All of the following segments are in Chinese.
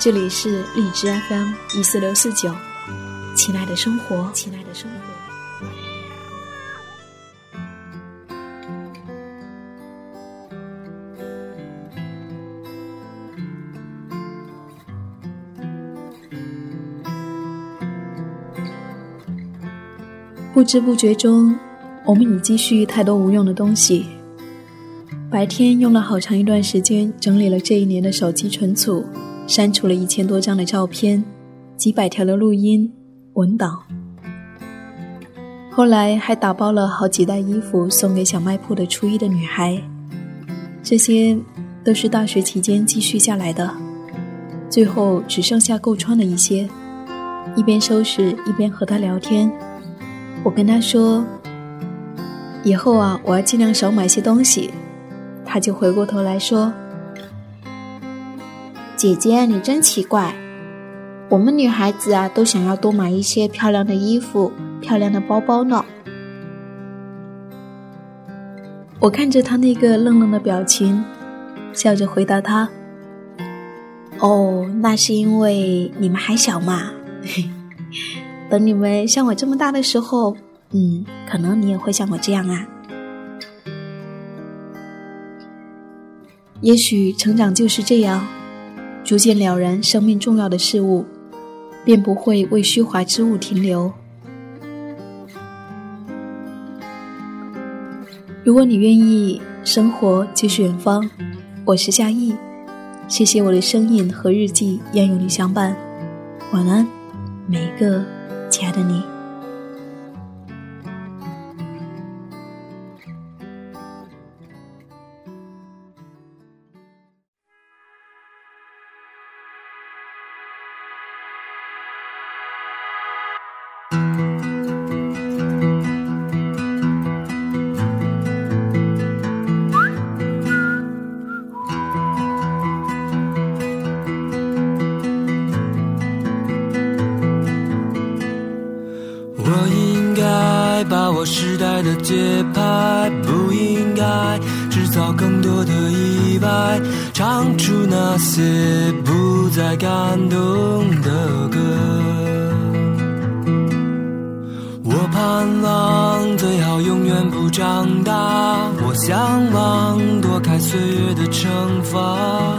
这里是荔枝 FM 一四六四九，亲爱的生活，亲爱的生活。不知不觉中，我们已积蓄太多无用的东西。白天用了好长一段时间整理了这一年的手机存储。删除了一千多张的照片，几百条的录音文档。后来还打包了好几袋衣服送给小卖铺的初一的女孩，这些都是大学期间积蓄下来的，最后只剩下够穿的一些。一边收拾一边和她聊天，我跟她说：“以后啊，我要尽量少买些东西。”她就回过头来说。姐姐，你真奇怪。我们女孩子啊，都想要多买一些漂亮的衣服、漂亮的包包呢。我看着她那个愣愣的表情，笑着回答她：“哦，那是因为你们还小嘛。等你们像我这么大的时候，嗯，可能你也会像我这样啊。也许成长就是这样。”逐渐了然生命重要的事物，便不会为虚华之物停留。如果你愿意，生活就是远方。我是夏意，谢谢我的声音和日记愿有你相伴。晚安，每一个亲爱的你。把握时代的节拍不应该制造更多的意外，唱出那些不再感动的歌。我盼望最好永远不长大，我向往躲开岁月的惩罚。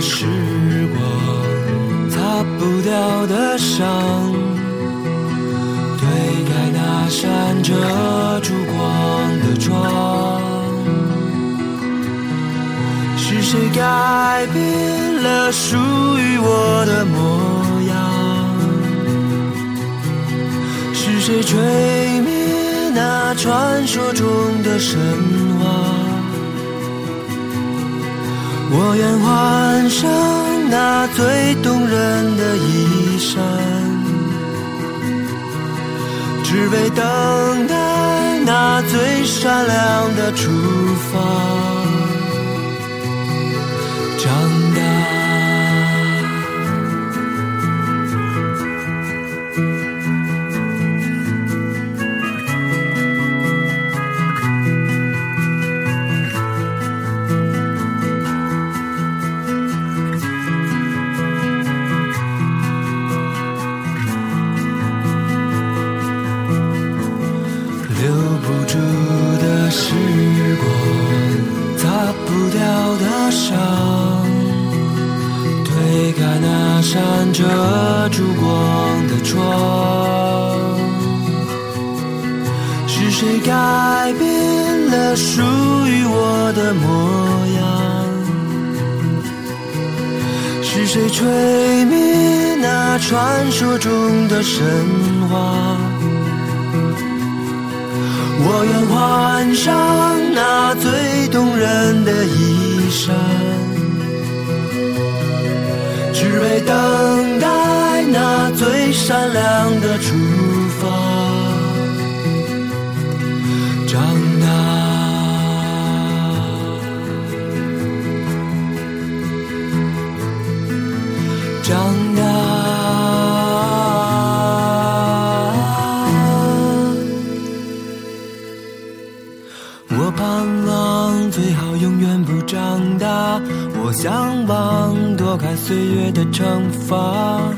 时光擦不掉的伤，推开那扇遮住光的窗。是谁改变了属于我的模样？是谁吹灭那传说中的神话？我愿换上那最动人的衣衫，只为等待那最闪亮的出发。长大看着烛光的窗，是谁改变了属于我的模样？是谁吹灭那传说中的神话？我愿换上那最动人的衣裳。只为等善良的出发，长大，长大。我盼望最好永远不长大。我向往躲开岁月的惩罚，